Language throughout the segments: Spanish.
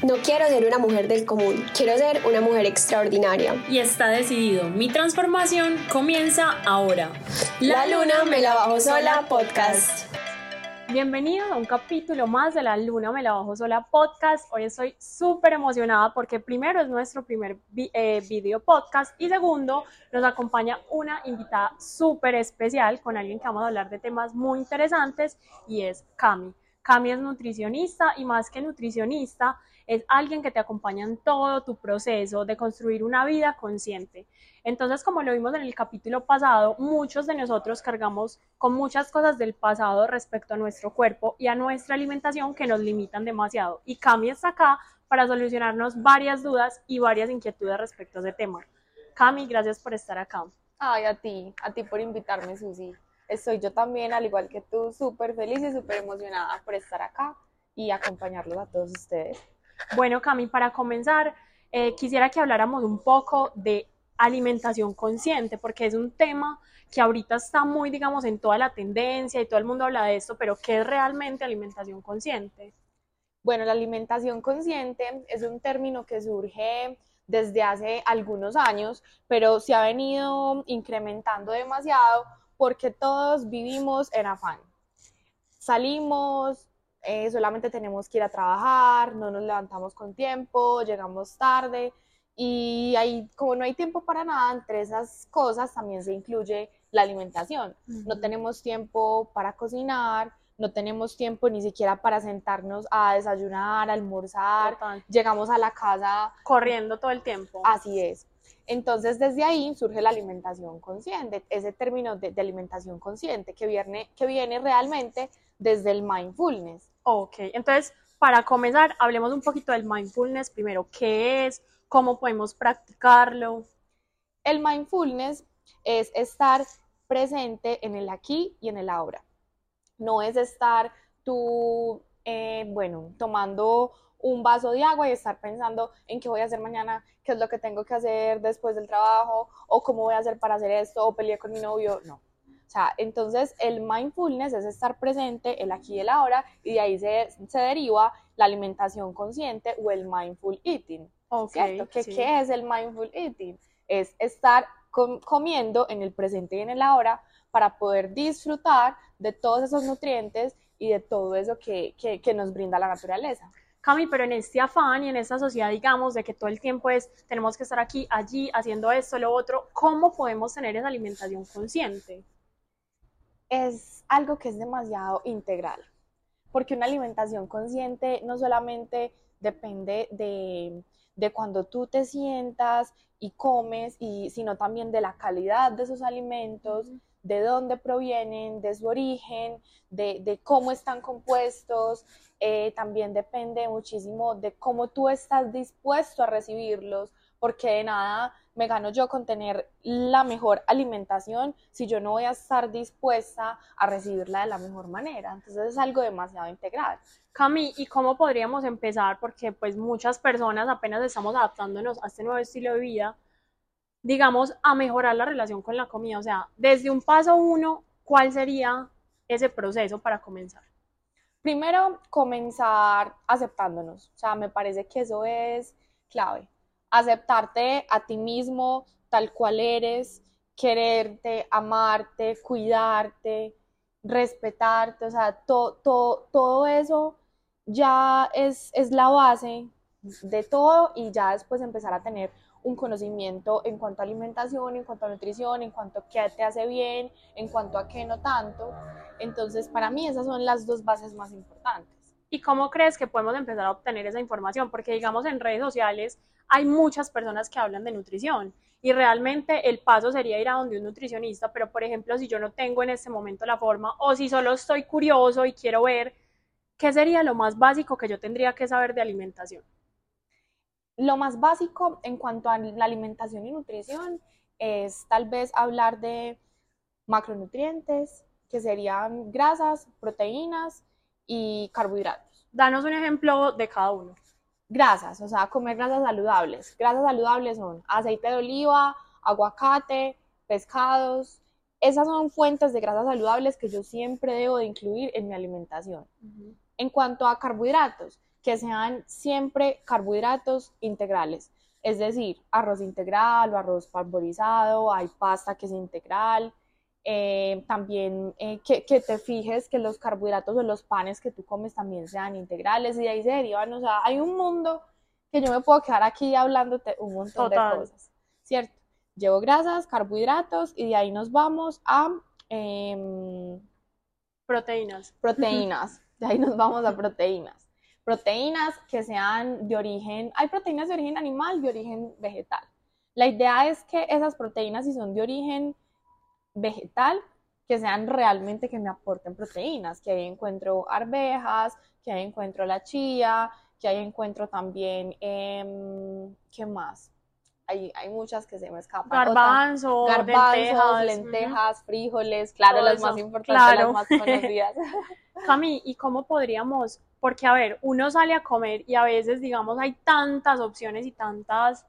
No quiero ser una mujer del común, quiero ser una mujer extraordinaria. Y está decidido, mi transformación comienza ahora. La, luna me la bajo sola podcast. Bienvenidos a un capítulo más de La Luna Me la Bajo Sola podcast. Hoy estoy súper emocionada porque primero es nuestro primer eh, video podcast y segundo nos acompaña una invitada súper especial con alguien que vamos a hablar de temas muy interesantes y es Cami. Cami es nutricionista y más que nutricionista es alguien que te acompaña en todo tu proceso de construir una vida consciente. Entonces, como lo vimos en el capítulo pasado, muchos de nosotros cargamos con muchas cosas del pasado respecto a nuestro cuerpo y a nuestra alimentación que nos limitan demasiado. Y Cami está acá para solucionarnos varias dudas y varias inquietudes respecto a ese tema. Cami, gracias por estar acá. Ay, a ti, a ti por invitarme, Susi. Estoy yo también, al igual que tú, súper feliz y súper emocionada por estar acá y acompañarlos a todos ustedes. Bueno, Cami, para comenzar, eh, quisiera que habláramos un poco de alimentación consciente, porque es un tema que ahorita está muy, digamos, en toda la tendencia y todo el mundo habla de esto, pero ¿qué es realmente alimentación consciente? Bueno, la alimentación consciente es un término que surge desde hace algunos años, pero se ha venido incrementando demasiado porque todos vivimos en afán. Salimos, eh, solamente tenemos que ir a trabajar, no nos levantamos con tiempo, llegamos tarde y ahí, como no hay tiempo para nada, entre esas cosas también se incluye la alimentación. No tenemos tiempo para cocinar, no tenemos tiempo ni siquiera para sentarnos a desayunar, a almorzar, llegamos a la casa corriendo todo el tiempo. Así es. Entonces, desde ahí surge la alimentación consciente, ese término de, de alimentación consciente que viene, que viene realmente desde el mindfulness. Ok, entonces para comenzar, hablemos un poquito del mindfulness primero. ¿Qué es? ¿Cómo podemos practicarlo? El mindfulness es estar presente en el aquí y en el ahora. No es estar tú, eh, bueno, tomando un vaso de agua y estar pensando en qué voy a hacer mañana, qué es lo que tengo que hacer después del trabajo, o cómo voy a hacer para hacer esto, o pelear con mi novio. No, o sea, entonces el mindfulness es estar presente el aquí y el ahora y de ahí se, se deriva la alimentación consciente o el mindful eating. ¿Cierto? ¿Qué, ¿Qué es el mindful eating? Es estar comiendo en el presente y en el ahora para poder disfrutar de todos esos nutrientes y de todo eso que, que, que nos brinda la naturaleza. Cami, pero en este afán y en esta sociedad, digamos, de que todo el tiempo es, tenemos que estar aquí, allí, haciendo esto, lo otro, ¿cómo podemos tener esa alimentación consciente? Es algo que es demasiado integral, porque una alimentación consciente no solamente depende de, de cuando tú te sientas y comes, y, sino también de la calidad de esos alimentos, de dónde provienen, de su origen, de, de cómo están compuestos. Eh, también depende muchísimo de cómo tú estás dispuesto a recibirlos, porque de nada me gano yo con tener la mejor alimentación si yo no voy a estar dispuesta a recibirla de la mejor manera. Entonces es algo demasiado integral. Cami, ¿y cómo podríamos empezar? Porque pues muchas personas apenas estamos adaptándonos a este nuevo estilo de vida, digamos, a mejorar la relación con la comida. O sea, desde un paso uno, ¿cuál sería ese proceso para comenzar? Primero, comenzar aceptándonos. O sea, me parece que eso es clave aceptarte a ti mismo tal cual eres, quererte, amarte, cuidarte, respetarte, o sea, todo eso ya es, es la base de todo y ya después empezar a tener un conocimiento en cuanto a alimentación, en cuanto a nutrición, en cuanto a qué te hace bien, en cuanto a qué no tanto. Entonces, para mí esas son las dos bases más importantes. ¿Y cómo crees que podemos empezar a obtener esa información? Porque digamos en redes sociales hay muchas personas que hablan de nutrición y realmente el paso sería ir a donde un nutricionista, pero por ejemplo, si yo no tengo en este momento la forma o si solo estoy curioso y quiero ver, ¿qué sería lo más básico que yo tendría que saber de alimentación? Lo más básico en cuanto a la alimentación y nutrición es tal vez hablar de macronutrientes, que serían grasas, proteínas y carbohidratos. Danos un ejemplo de cada uno grasas, o sea, comer grasas saludables. Grasas saludables son aceite de oliva, aguacate, pescados. Esas son fuentes de grasas saludables que yo siempre debo de incluir en mi alimentación. En cuanto a carbohidratos, que sean siempre carbohidratos integrales, es decir, arroz integral o arroz parborizado, hay pasta que es integral, eh, también eh, que, que, te fijes que los carbohidratos o los panes que tú comes también sean integrales y de ahí se derivan, o sea, hay un mundo que yo me puedo quedar aquí hablándote un montón de cosas, ¿cierto? Llevo grasas, carbohidratos y de ahí nos vamos a... Em, proteínas. Proteínas, de ahí nos vamos a proteínas. Proteínas que sean de origen, hay proteínas de origen animal, de origen vegetal. La idea es que esas proteínas, si son de origen vegetal, que sean realmente que me aporten proteínas, que ahí encuentro arvejas, que ahí encuentro la chía, que ahí encuentro también, eh, ¿qué más? Hay, hay, muchas que se me escapan. Garbanzo, garbanzos, lentejas, frijoles, claro, las más importantes, las más conocidas. Cami, ¿y cómo podríamos? Porque, a ver, uno sale a comer y a veces, digamos, hay tantas opciones y tantos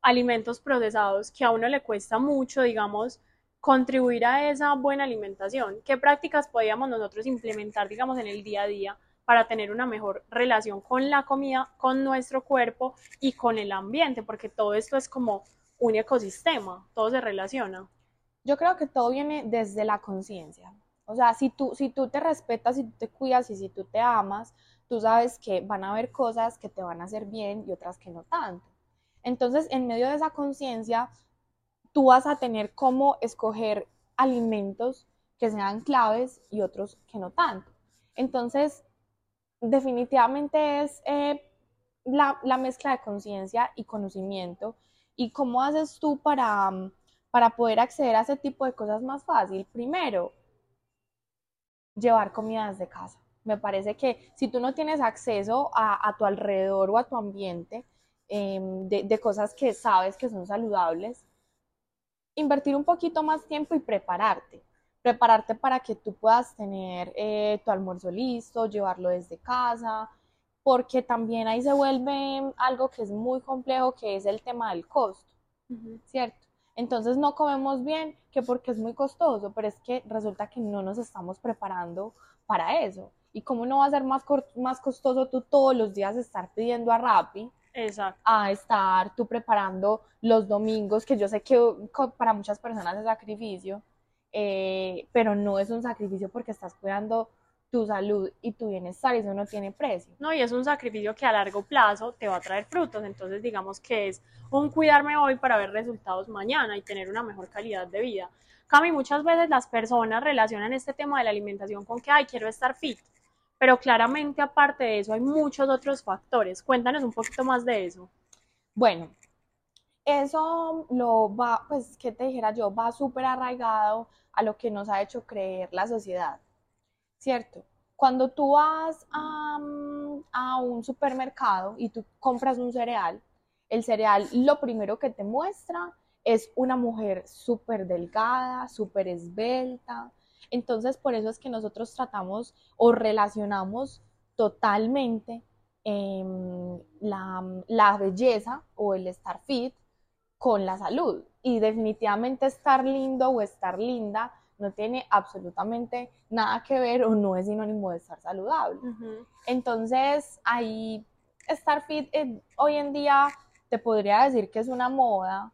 alimentos procesados que a uno le cuesta mucho, digamos, contribuir a esa buena alimentación. ¿Qué prácticas podríamos nosotros implementar, digamos, en el día a día para tener una mejor relación con la comida, con nuestro cuerpo y con el ambiente, porque todo esto es como un ecosistema, todo se relaciona. Yo creo que todo viene desde la conciencia. O sea, si tú, si tú te respetas, si tú te cuidas y si tú te amas, tú sabes que van a haber cosas que te van a hacer bien y otras que no tanto. Entonces, en medio de esa conciencia, tú vas a tener cómo escoger alimentos que sean claves y otros que no tanto. Entonces, definitivamente es eh, la, la, mezcla de conciencia y conocimiento. ¿Y cómo haces tú para, para poder acceder a ese tipo de cosas más fácil? Primero, llevar comida desde casa. Me parece que si tú no tienes acceso a, a tu alrededor o a tu ambiente em, de, de cosas que sabes que son saludables, invertir un poquito más tiempo y prepararte prepararte para que tú puedas tener eh, tu almuerzo listo, llevarlo desde casa, porque también ahí se vuelve algo que es muy complejo, que es el tema del costo, ¿cierto? Entonces no comemos bien, que porque es muy costoso, pero es que resulta que no nos estamos preparando para eso. ¿Y cómo no va a ser más, más costoso tú todos los días estar pidiendo a Rappi? Exacto. A estar tú preparando los domingos, que yo sé que para muchas personas es sacrificio, eh, pero no es un sacrificio porque estás cuidando tu salud y tu bienestar y eso no tiene precio. No, y es un sacrificio que a largo plazo te va a traer frutos, entonces digamos que es un cuidarme hoy para ver resultados mañana y tener una mejor calidad de vida. Cami, muchas veces las personas relacionan este tema de la alimentación con que, ay, quiero estar fit, pero claramente aparte de eso hay muchos otros factores. Cuéntanos un poquito más de eso. Bueno, eso lo va, pues, ¿qué te dijera yo? Va súper arraigado a lo que nos ha hecho creer la sociedad, ¿cierto? Cuando tú vas a, a un supermercado y tú compras un cereal, el cereal lo primero que te muestra es una mujer súper delgada, súper esbelta. Entonces, por eso es que nosotros tratamos o relacionamos totalmente eh, la, la, belleza o el estar fit con la salud. Y definitivamente estar lindo o estar linda no tiene absolutamente nada que ver o no es sinónimo de estar saludable. Entonces, ahí estar fit eh, hoy en día te podría decir que es una moda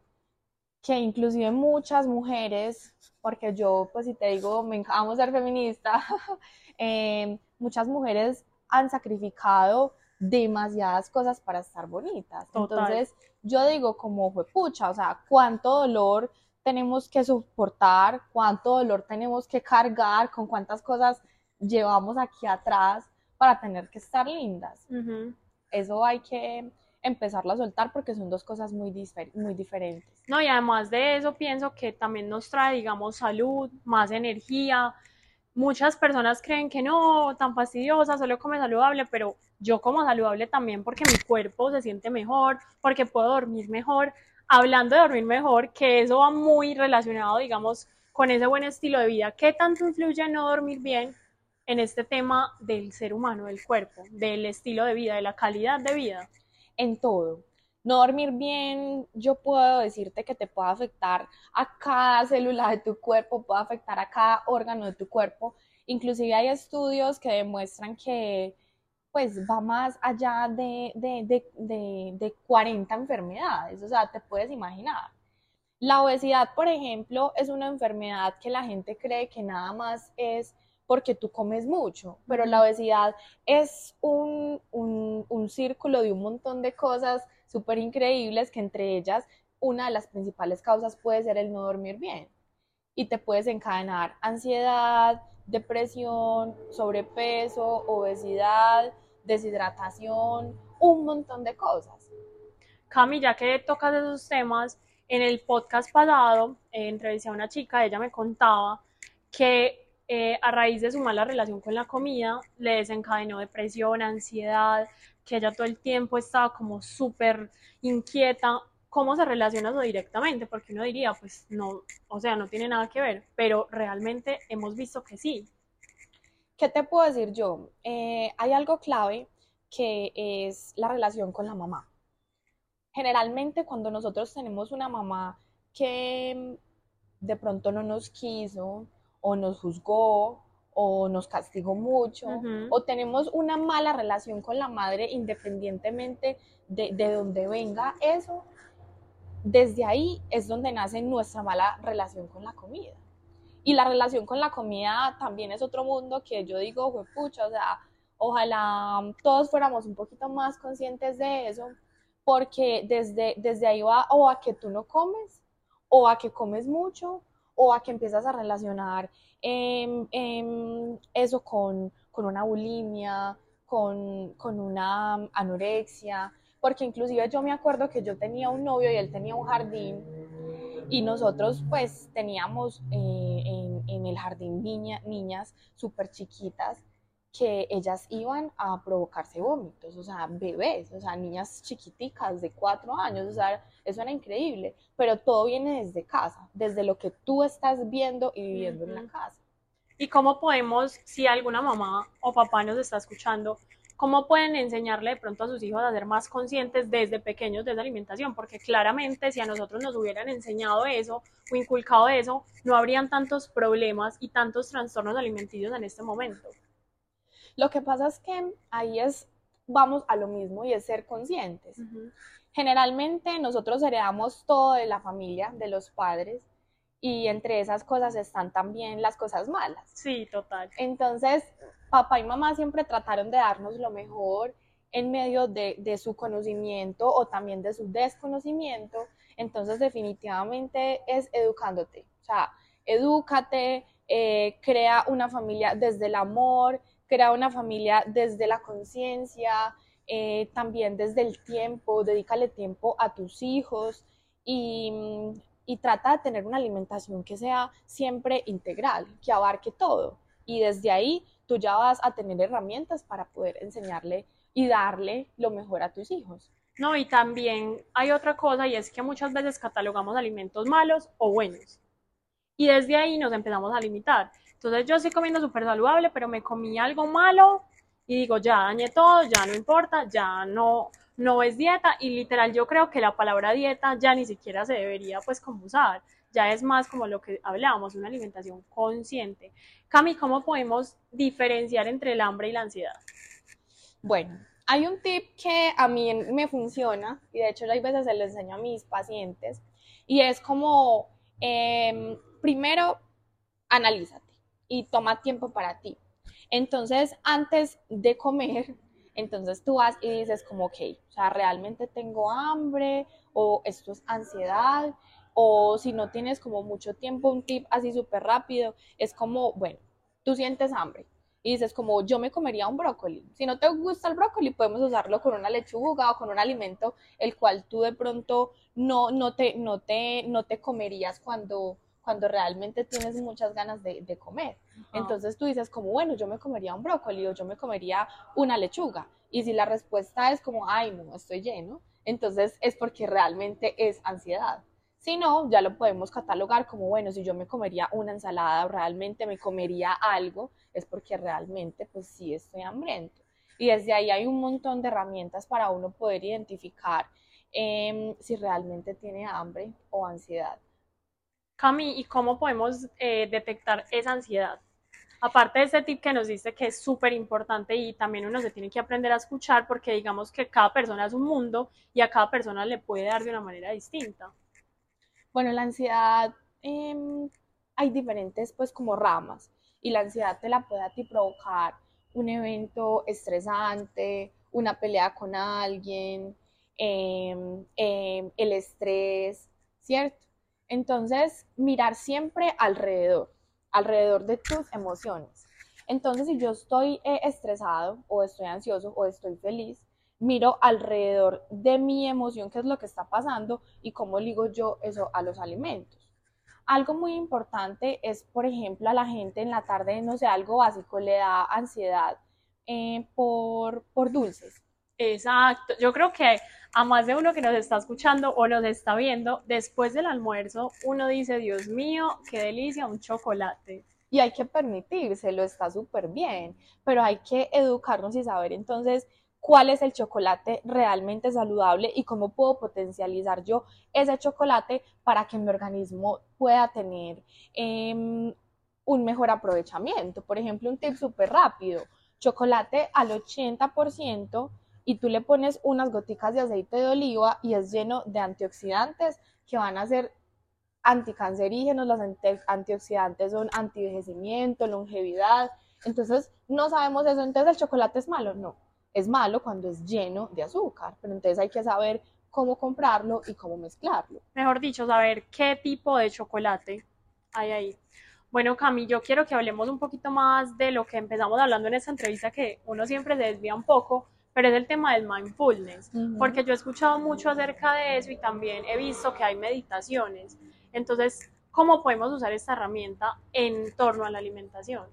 que inclusive muchas mujeres, porque yo pues si te digo, me amo ser feminista, eh, muchas mujeres han sacrificado demasiadas cosas para estar bonitas. Entonces, yo digo como fue pucha, o sea, cuánto dolor tenemos que soportar, cuánto dolor tenemos que cargar, con cuántas cosas llevamos aquí atrás para tener que estar lindas. Eso hay que empezarlo a soltar porque son dos cosas muy, muy diferentes. No, y además de eso pienso que también nos trae, digamos, salud, más energía. Muchas personas creen que no, tan fastidiosa, solo come saludable, pero yo como saludable también porque mi cuerpo se siente mejor, porque puedo dormir mejor. Hablando de dormir mejor, que eso va muy relacionado, digamos, con ese buen estilo de vida. ¿Qué tanto influye no dormir bien en este tema del ser humano, del cuerpo, del estilo de vida, de la calidad de vida? En todo. No dormir bien, yo puedo decirte que te puede afectar a cada célula de tu cuerpo, puede afectar a cada órgano de tu cuerpo. Inclusive hay estudios que demuestran que pues va más allá de, de, de 40 enfermedades, o sea, te puedes imaginar. La obesidad, por ejemplo, es una enfermedad que la gente cree que nada más es porque tú comes mucho, pero la obesidad es un, un, círculo de un montón de cosas súper increíbles que entre ellas una de las principales causas puede ser el no dormir bien y te puedes encadenar ansiedad, depresión, sobrepeso, obesidad, deshidratación, un montón de cosas. Cami, ya que tocas esos temas, en el podcast pasado eh, entrevisté a una chica, ella me contaba que eh, a raíz de su mala relación con la comida, le desencadenó depresión, ansiedad, que ella todo el tiempo estaba como súper inquieta. ¿Cómo se relaciona eso directamente? Porque uno diría, pues no, o sea, no tiene nada que ver, pero realmente hemos visto que sí. ¿Qué te puedo decir yo? Eh, hay algo clave que es la relación con la mamá. Generalmente cuando nosotros tenemos una mamá que de pronto no nos quiso, o nos juzgó o nos castigó mucho o tenemos una mala relación con la madre independientemente de, de donde venga eso, desde ahí es donde nace nuestra mala relación con la comida. Y la relación con la comida también es otro mundo que yo digo, pucha, o sea, ojalá todos fuéramos un poquito más conscientes de eso, porque desde, desde ahí va o a que tú no comes, o a que comes mucho, o a que empiezas a relacionar em, em, eso con, una bulimia, con, una anorexia, porque inclusive yo me acuerdo que yo tenía un novio y él tenía un jardín y nosotros pues teníamos eh, en, el jardín niña, niñas súper chiquitas que ellas iban a provocarse vómitos, o sea, bebés, o sea, niñas chiquiticas de cuatro años, o sea, eso era increíble, pero todo viene desde casa, desde lo que tú estás viendo y viviendo en la casa. ¿Y cómo podemos, si alguna mamá o papá nos está escuchando, cómo pueden enseñarle de pronto a sus hijos a ser más conscientes desde pequeños de la alimentación? Porque claramente si a nosotros nos hubieran enseñado eso o inculcado eso, no habrían tantos problemas y tantos trastornos alimenticios en este momento. Lo que pasa es que ahí es, vamos a lo mismo y es ser conscientes. Generalmente nosotros heredamos todo de la familia, de los padres, y entre esas cosas están también las cosas malas. Sí, total. Entonces, papá y mamá siempre trataron de darnos lo mejor en medio de, su conocimiento o también de su desconocimiento. Entonces, definitivamente es educándote. O sea, edúcate, eh, crea una familia desde el amor, crea una familia desde la conciencia, eh, también desde el tiempo, dedícale tiempo a tus hijos y, y trata de tener una alimentación que sea siempre integral, que abarque todo. Y desde ahí tú ya vas a tener herramientas para poder enseñarle y darle lo mejor a tus hijos. No, y también hay otra cosa y es que muchas veces catalogamos alimentos malos o buenos. Y desde ahí nos empezamos a limitar. Entonces yo estoy comiendo súper saludable, pero me comí algo malo y digo, ya dañé todo, ya no importa, ya no, no es dieta y literal yo creo que la palabra dieta ya ni siquiera se debería pues como usar, ya es más como lo que hablábamos, una alimentación consciente. Cami, ¿cómo podemos diferenciar entre el hambre y la ansiedad? Bueno, hay un tip que a mí me funciona y de hecho hay veces se lo enseño a mis pacientes y es como, em, primero, analízate y toma tiempo para ti. Entonces, antes de comer, entonces tú vas y dices como, ok, o sea, realmente tengo hambre o esto es ansiedad o si no tienes como mucho tiempo, un tip así súper rápido, es como, bueno, tú sientes hambre y dices como, yo me comería un brócoli. Si no te gusta el brócoli, podemos usarlo con una lechuga o con un alimento el cual tú de pronto no, no, te, no, te, no te comerías cuando cuando realmente tienes muchas ganas de, comer. Entonces tú dices como, bueno, yo me comería un brócoli o yo me comería una lechuga. Y si la respuesta es como, ay, no, estoy lleno, entonces es porque realmente es ansiedad. Si no, ya lo podemos catalogar como, bueno, si yo me comería una ensalada o realmente me comería algo, es porque realmente pues sí estoy hambriento. Y desde ahí hay un montón de herramientas para uno poder identificar em, si realmente tiene hambre o ansiedad. Cami, ¿y cómo podemos eh, detectar esa ansiedad? Aparte de ese tip que nos dice que es súper importante y también uno se tiene que aprender a escuchar porque digamos que cada persona es un mundo y a cada persona le puede dar de una manera distinta. Bueno, la ansiedad, em, hay diferentes pues como ramas y la ansiedad te la puede a ti provocar un evento estresante, una pelea con alguien, em, em, el estrés, ¿cierto? Entonces, mirar siempre alrededor, alrededor de tus emociones. Entonces, si yo estoy eh, estresado o estoy ansioso o estoy feliz, miro alrededor de mi emoción qué es lo que está pasando y cómo ligo yo eso a los alimentos. Algo muy importante es, por ejemplo, a la gente en la tarde, no sé, algo básico, le da ansiedad eh, por, por dulces. Exacto, yo creo que a más de uno que nos está escuchando o nos está viendo, después del almuerzo uno dice, Dios mío, qué delicia, un chocolate. Y hay que permitírselo, está súper bien, pero hay que educarnos y saber entonces cuál es el chocolate realmente saludable y cómo puedo potencializar yo ese chocolate para que mi organismo pueda tener em, un mejor aprovechamiento. Por ejemplo, un tip súper rápido, chocolate al 80% y tú le pones unas goticas de aceite de oliva y es lleno de antioxidantes que van a ser anticancerígenos, los antioxidantes son antivejecimiento, longevidad, entonces no sabemos eso, entonces el chocolate es malo, no, es malo cuando es lleno de azúcar, pero entonces hay que saber cómo comprarlo y cómo mezclarlo. Mejor dicho, saber qué tipo de chocolate hay ahí. Bueno, Cami, yo quiero que hablemos un poquito más de lo que empezamos hablando en esta entrevista, que uno siempre se desvía un poco, pero es el tema del mindfulness, porque yo he escuchado mucho acerca de eso y también he visto que hay meditaciones. Entonces, ¿cómo podemos usar esta herramienta en torno a la alimentación?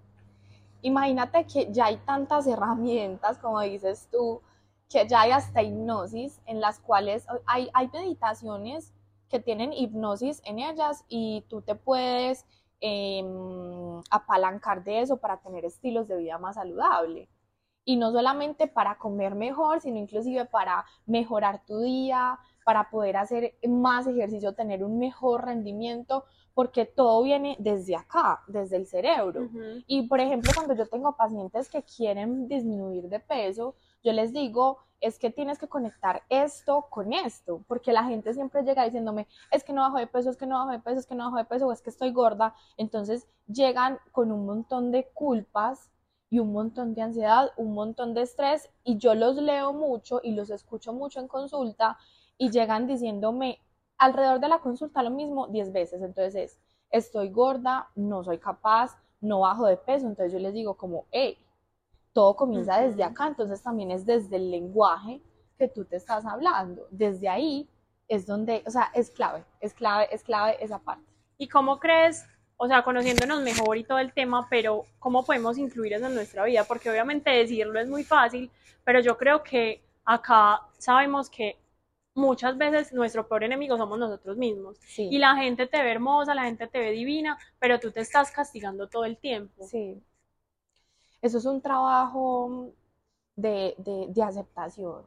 Imagínate que ya hay tantas herramientas, como dices tú, que ya hay hasta hipnosis en las cuales hay, hay meditaciones que tienen hipnosis en ellas y tú te puedes em, apalancar de eso para tener estilos de vida más saludable. Y no solamente para comer mejor, sino inclusive para mejorar tu día, para poder hacer más ejercicio, tener un mejor rendimiento, porque todo viene desde acá, desde el cerebro. Y por ejemplo, cuando yo tengo pacientes que quieren disminuir de peso, yo les digo, es que tienes que conectar esto con esto, porque la gente siempre llega diciéndome, es que no bajo de peso, es que no bajo de peso, es que no bajo de peso, o es que estoy gorda. Entonces llegan con un montón de culpas y un montón de ansiedad, un montón de estrés, y yo los leo mucho y los escucho mucho en consulta y llegan diciéndome, alrededor de la consulta lo mismo 10 veces. Entonces es, estoy gorda, no soy capaz, no bajo de peso. Entonces yo les digo como, hey, todo comienza desde acá. Entonces también es desde el lenguaje que tú te estás hablando. Desde ahí es donde, o sea, es clave, es clave, es clave esa parte. ¿Y cómo crees, o sea, conociéndonos mejor y todo el tema, pero cómo podemos incluir eso en nuestra vida? Porque obviamente decirlo es muy fácil, pero yo creo que acá sabemos que muchas veces nuestro peor enemigo somos nosotros mismos. Y la gente te ve hermosa, la gente te ve divina, pero tú te estás castigando todo el tiempo. Sí. Eso es un trabajo de, de, aceptación.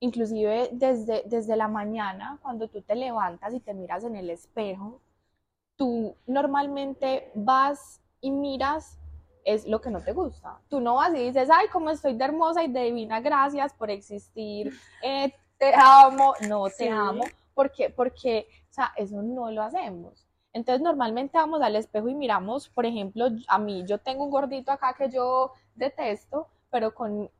Inclusive desde, desde la mañana, cuando tú te levantas y te miras en el espejo, tú normalmente vas y miras es lo que no te gusta. Tú no vas y dices, ay, cómo estoy de hermosa y de divina, gracias por existir, eh, te amo, no te amo, porque, porque, o sea, eso no lo hacemos. Entonces normalmente vamos al espejo y miramos, por ejemplo, a mí yo tengo un gordito acá que yo detesto, pero con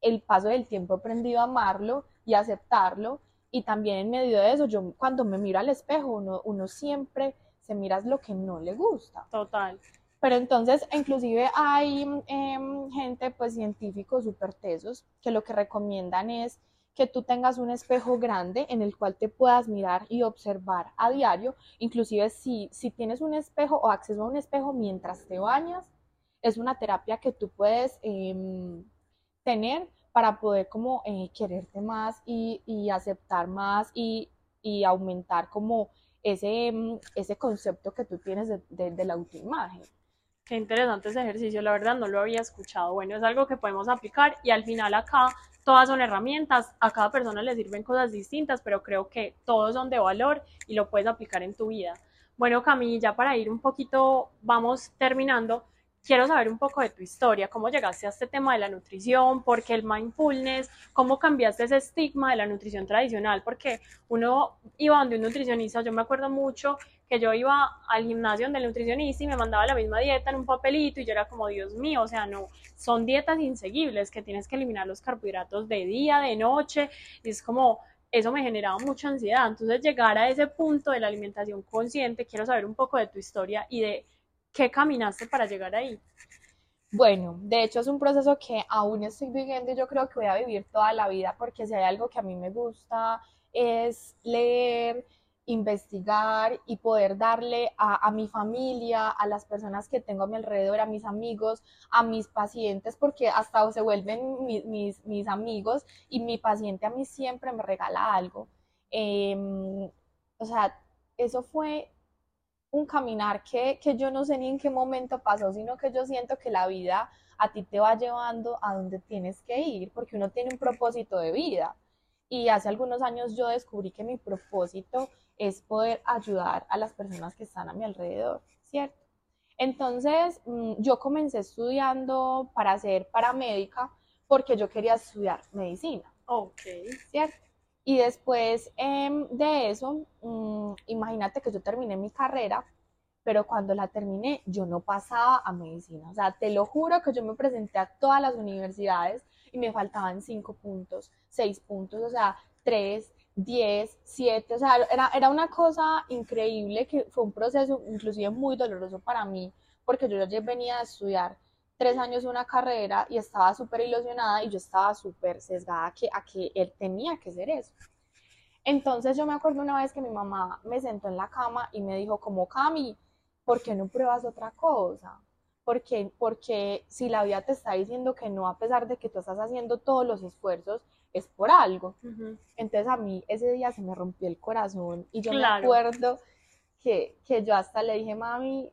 el paso del tiempo he aprendido a amarlo y aceptarlo. Y también en medio de eso, yo cuando me miro al espejo, uno, uno siempre se mira lo que no le gusta. Total. Pero entonces, inclusive hay em, gente, pues científicos súper tesos, que lo que recomiendan es que tú tengas un espejo grande en el cual te puedas mirar y observar a diario, inclusive si, si tienes un espejo o acceso a un espejo mientras te bañas, es una terapia que tú puedes em, tener para poder como eh, quererte más y, aceptar más y, aumentar como ese, em, ese concepto que tú tienes de, de la autoimagen. Qué interesante ese ejercicio, la verdad no lo había escuchado. Bueno, es algo que podemos aplicar y al final acá todas son herramientas, a cada persona le sirven cosas distintas, pero creo que todos son de valor y lo puedes aplicar en tu vida. Bueno, Camille, ya para ir un poquito, vamos terminando. Quiero saber un poco de tu historia, cómo llegaste a este tema de la nutrición, por qué el mindfulness, cómo cambiaste ese estigma de la nutrición tradicional, porque uno iba donde un nutricionista, yo me acuerdo mucho que yo iba al gimnasio donde el nutricionista y me mandaba la misma dieta en un papelito y yo era como, Dios mío, o sea, no, son dietas inseguibles, que tienes que eliminar los carbohidratos de día, de noche, y es como, eso me generaba mucha ansiedad. Entonces, llegar a ese punto de la alimentación consciente, quiero saber un poco de tu historia y de ¿Qué caminaste para llegar ahí? Bueno, de hecho es un proceso que aún estoy viviendo y yo creo que voy a vivir toda la vida porque si hay algo que a mí me gusta es leer, investigar y poder darle a, mi familia, a las personas que tengo a mi alrededor, a mis amigos, a mis pacientes, porque hasta se vuelven mis, mis, amigos y mi paciente a mí siempre me regala algo. Em, o sea, eso fue un caminar que, yo no sé ni en qué momento pasó, sino que yo siento que la vida a ti te va llevando a donde tienes que ir, porque uno tiene un propósito de vida. Y hace algunos años yo descubrí que mi propósito es poder ayudar a las personas que están a mi alrededor, ¿cierto? Entonces, mm, yo comencé estudiando para ser paramédica porque yo quería estudiar medicina. Ok. ¿Cierto? Y después em, de eso, mm, imagínate que yo terminé mi carrera, pero cuando la terminé yo no pasaba a medicina. O sea, te lo juro que yo me presenté a todas las universidades y me faltaban cinco puntos, seis puntos, o sea, tres, diez, siete, o sea, era, era una cosa increíble que fue un proceso inclusive muy doloroso para mí, porque yo ya venía a estudiar tres años una carrera y estaba súper ilusionada y yo estaba súper sesgada a que, a que él tenía que ser eso. Entonces yo me acuerdo una vez que mi mamá me sentó en la cama y me dijo como, Cami, ¿por qué no pruebas otra cosa? Porque, porque si la vida te está diciendo que no, a pesar de que tú estás haciendo todos los esfuerzos, es por algo. Entonces a mí ese día se me rompió el corazón y yo me acuerdo que, que yo hasta le dije, mami,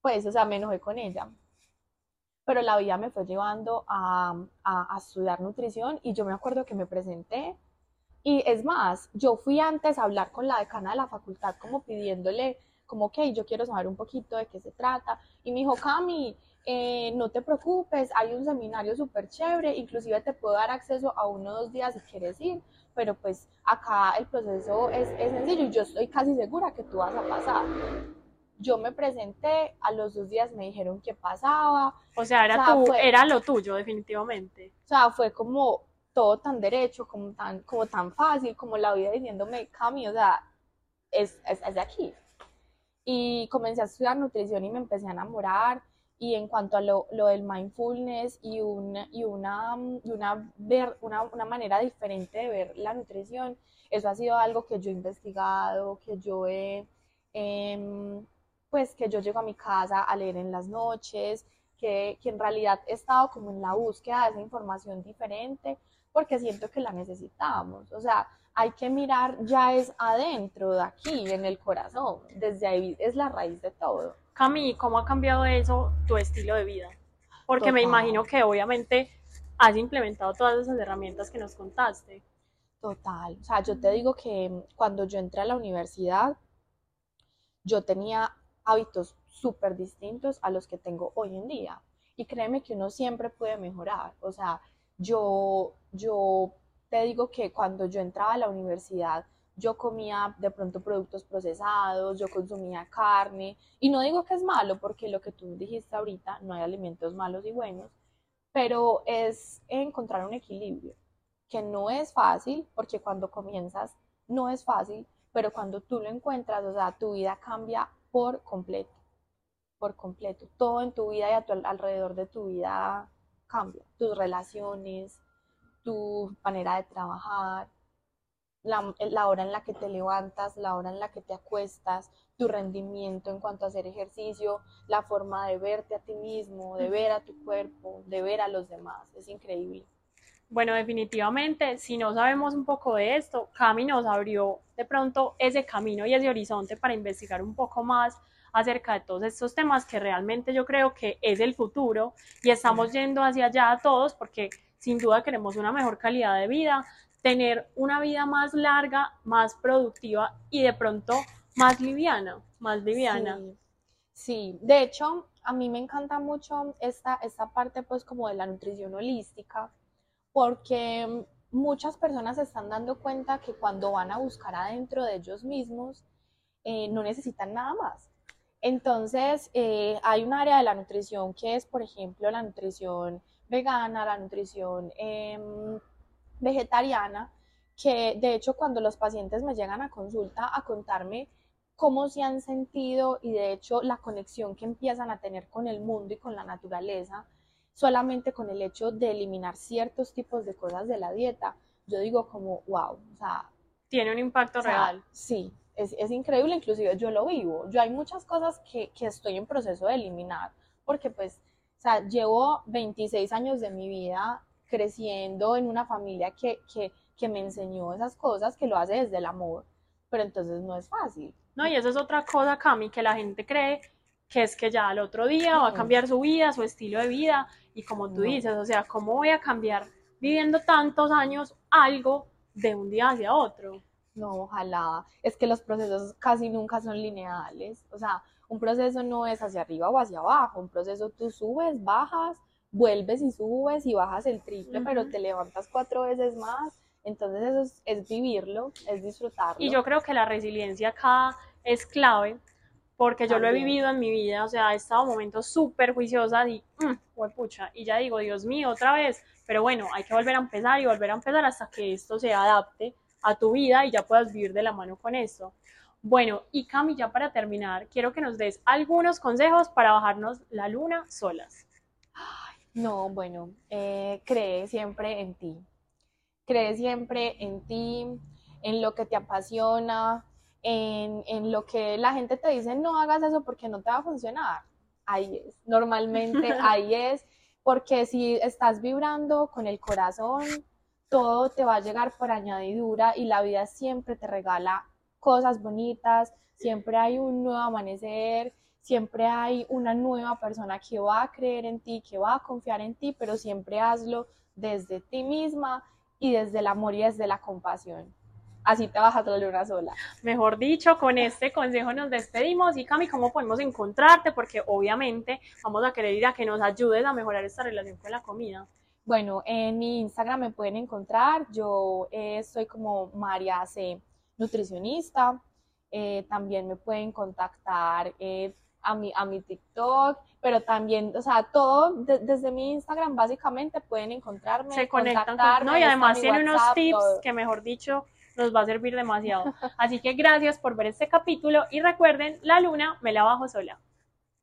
pues, o sea, me enojé con ella pero la vida me fue llevando a, a, estudiar nutrición y yo me acuerdo que me presenté. Y es más, yo fui antes a hablar con la decana de la facultad como pidiéndole como que yo quiero saber un poquito de qué se trata y me dijo, Cami, eh, no te preocupes, hay un seminario súper chévere, inclusive te puedo dar acceso a uno o dos días si quieres ir, pero pues acá el proceso es, es sencillo y yo estoy casi segura que tú vas a pasar yo me presenté, a los dos días me dijeron qué pasaba. O sea, era, era lo tuyo, definitivamente. O sea, fue como todo tan derecho, como tan, como tan fácil, como la vida diciéndome, Cami, o sea, es, es, es de aquí. Y comencé a estudiar nutrición y me empecé a enamorar. Y en cuanto a lo, lo del mindfulness y, una, y, una, y una, ver, una, una manera diferente de ver la nutrición, eso ha sido algo que yo he investigado, que yo he... Eh, pues que yo llego a mi casa a leer en las noches, que, que en realidad he estado como en la búsqueda de esa información diferente, porque siento que la necesitamos. O sea, hay que mirar ya es adentro, de aquí, en el corazón. Desde ahí es la raíz de todo. Cami, ¿cómo ha cambiado eso tu estilo de vida? Porque me imagino que obviamente has implementado todas esas herramientas que nos contaste. Total. O sea, yo te digo que cuando yo entré a la universidad, yo tenía hábitos súper distintos a los que tengo hoy en día. Y créeme que uno siempre puede mejorar. O sea, yo, yo te digo que cuando yo entraba a la universidad, yo comía de pronto productos procesados, yo consumía carne, y no digo que es malo, porque lo que tú dijiste ahorita, no hay alimentos malos y buenos, pero es encontrar un equilibrio, que no es fácil, porque cuando comienzas no es fácil, pero cuando tú lo encuentras, o sea, tu vida cambia por completo, por completo. Todo en tu vida y a tu, alrededor de tu vida cambia. Tus relaciones, tu manera de trabajar, la, la, hora en la que te levantas, la hora en la que te acuestas, tu rendimiento en cuanto a hacer ejercicio, la forma de verte a ti mismo, de ver a tu cuerpo, de ver a los demás. Es increíble. Bueno, definitivamente, si no sabemos un poco de esto, Cami nos abrió de pronto ese camino y ese horizonte para investigar un poco más acerca de todos estos temas que realmente yo creo que es el futuro y estamos yendo hacia allá todos porque sin duda queremos una mejor calidad de vida, tener una vida más larga, más productiva y de pronto más liviana, más liviana. Sí, sí. de hecho, a mí me encanta mucho esta, esta parte pues como de la nutrición holística, porque muchas personas se están dando cuenta que cuando van a buscar adentro de ellos mismos, eh, no necesitan nada más. Entonces, eh, hay un área de la nutrición que es, por ejemplo, la nutrición vegana, la nutrición em, vegetariana, que de hecho cuando los pacientes me llegan a consulta a contarme cómo se han sentido y de hecho la conexión que empiezan a tener con el mundo y con la naturaleza, solamente con el hecho de eliminar ciertos tipos de cosas de la dieta, yo digo como, wow, o sea... Tiene un impacto real. Sí, es, es, increíble, inclusive yo lo vivo. Yo hay muchas cosas que, que estoy en proceso de eliminar, porque pues, o sea, llevo 26 años de mi vida creciendo en una familia que, que, que me enseñó esas cosas, que lo hace desde el amor, pero entonces no es fácil. No, y eso es otra cosa, Cami, que la gente cree que es que ya al otro día va a cambiar su vida, su estilo de vida, y como tú dices, o sea, ¿cómo voy a cambiar viviendo tantos años algo de un día hacia otro? No, ojalá. Es que los procesos casi nunca son lineales. O sea, un proceso no es hacia arriba o hacia abajo. Un proceso tú subes, bajas, vuelves y subes y bajas el triple, pero te levantas cuatro veces más. Entonces eso es, vivirlo, es disfrutarlo. Y yo creo que la resiliencia acá es clave, porque yo lo he vivido en mi vida, o sea, he estado momentos súper juiciosa y, mmm, pucha, y ya digo, Dios mío, otra vez, pero bueno, hay que volver a empezar y volver a empezar hasta que esto se adapte a tu vida y ya puedas vivir de la mano con eso. Bueno, y Cami, ya para terminar, quiero que nos des algunos consejos para bajarnos la luna solas. No, bueno, eh, cree siempre en ti cree siempre en ti, en lo que te apasiona, en, lo que la gente te dice, no hagas eso porque no te va a funcionar. Ahí es, normalmente ahí es, porque si estás vibrando con el corazón, todo te va a llegar por añadidura y la vida siempre te regala cosas bonitas, siempre hay un nuevo amanecer, siempre hay una nueva persona que va a creer en ti, que va a confiar en ti, pero siempre hazlo desde ti misma y desde el amor y desde la compasión. Así te bajas la luna sola. Mejor dicho, con este consejo nos despedimos. Y Cami, ¿cómo podemos encontrarte? Porque obviamente vamos a querer ir a que nos ayudes a mejorar esta relación con la comida. Bueno, en mi Instagram me pueden encontrar. Yo eh, soy como María C, nutricionista. Eh, también me pueden contactar eh, a mi, a mi TikTok, pero también, o sea, todo desde mi Instagram básicamente pueden encontrarme. Se conectan con, no, y además tiene unos tips que mejor dicho nos va a servir demasiado. Así que gracias por ver este capítulo y recuerden, la luna me la bajo sola.